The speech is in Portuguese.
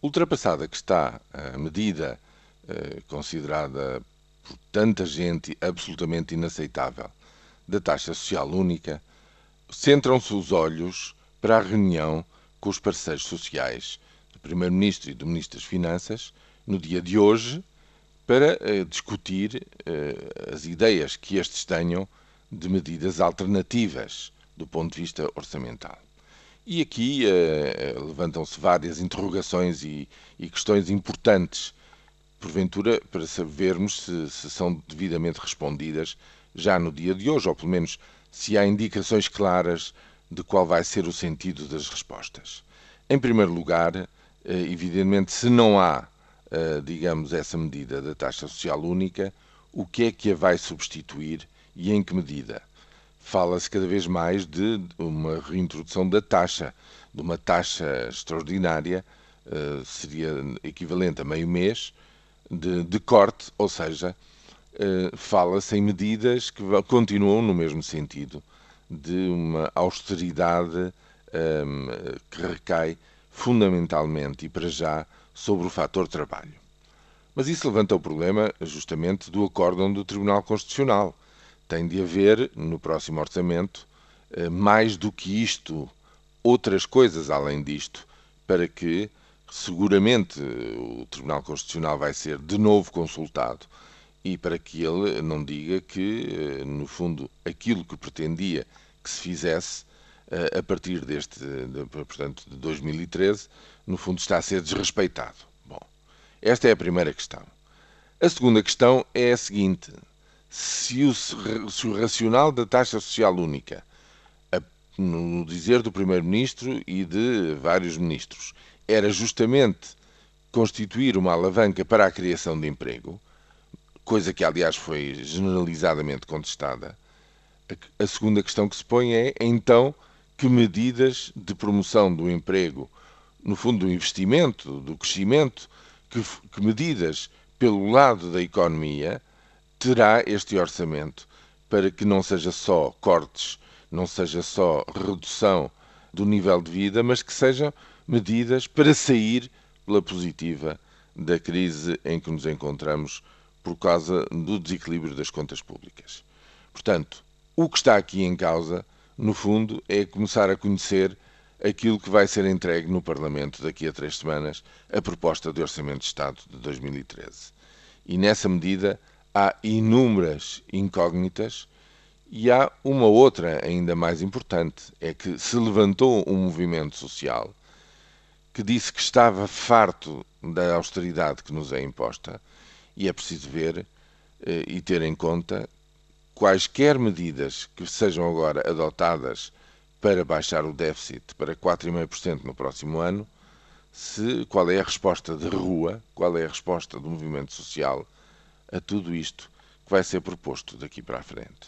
Ultrapassada que está a medida eh, considerada por tanta gente absolutamente inaceitável da taxa social única, centram-se os olhos para a reunião com os parceiros sociais do Primeiro-Ministro e do Ministro das Finanças no dia de hoje para eh, discutir eh, as ideias que estes tenham de medidas alternativas do ponto de vista orçamental. E aqui uh, levantam-se várias interrogações e, e, questões importantes, porventura, para sabermos se, se, são devidamente respondidas já no dia de hoje, ou pelo menos se há indicações claras de qual vai ser o sentido das respostas. Em primeiro lugar, uh, evidentemente, se não há, digamos, essa medida da taxa social única, o que é que a vai substituir e em que medida? Fala-se cada vez mais de uma reintrodução da taxa, de uma taxa extraordinária, uh, seria equivalente a meio mês de, de corte, ou seja, uh, fala-se em medidas que continuam no mesmo sentido de uma austeridade ehm, que recai fundamentalmente e para já sobre o fator trabalho. Mas isso levanta o problema justamente do acórdão do Tribunal Constitucional tem de haver no próximo orçamento eh, mais do que isto, outras coisas além disto, para que seguramente o Tribunal Constitucional vai ser de novo consultado e para que ele não diga que, eh, no fundo, aquilo que pretendia que se fizesse eh, a partir deste, portanto, de 2013, no fundo está a ser desrespeitado. Bom, esta é a primeira questão. A segunda questão é a seguinte: se o, se o racional da taxa social única, a, no dizer do Primeiro-Ministro e de vários ministros, era justamente constituir uma alavanca para a criação de emprego, coisa que aliás foi generalizadamente contestada, a, segunda questão que se põe é então que medidas de promoção do emprego, no fundo do investimento, do crescimento, que, que medidas pelo lado da economia terá este orçamento para que não seja só cortes, não seja só redução do nível de vida, mas que sejam medidas para sair pela positiva da crise em que nos encontramos por causa do desequilíbrio das contas públicas. Portanto, o que está aqui em causa, no fundo, é começar a conhecer aquilo que vai ser entregue no Parlamento daqui a três semanas, a proposta de Orçamento de Estado de 2013. E nessa medida há inúmeras incógnitas e há uma outra ainda mais importante: é que se levantou um movimento social que disse que estava farto da austeridade que nos é imposta e é preciso ver eh, e ter em conta quaisquer medidas que sejam agora adotadas para baixar o déficit para 4,5% no próximo ano, se, qual é a resposta de rua, qual é a resposta do movimento social a tudo isto que vai ser proposto daqui para a frente.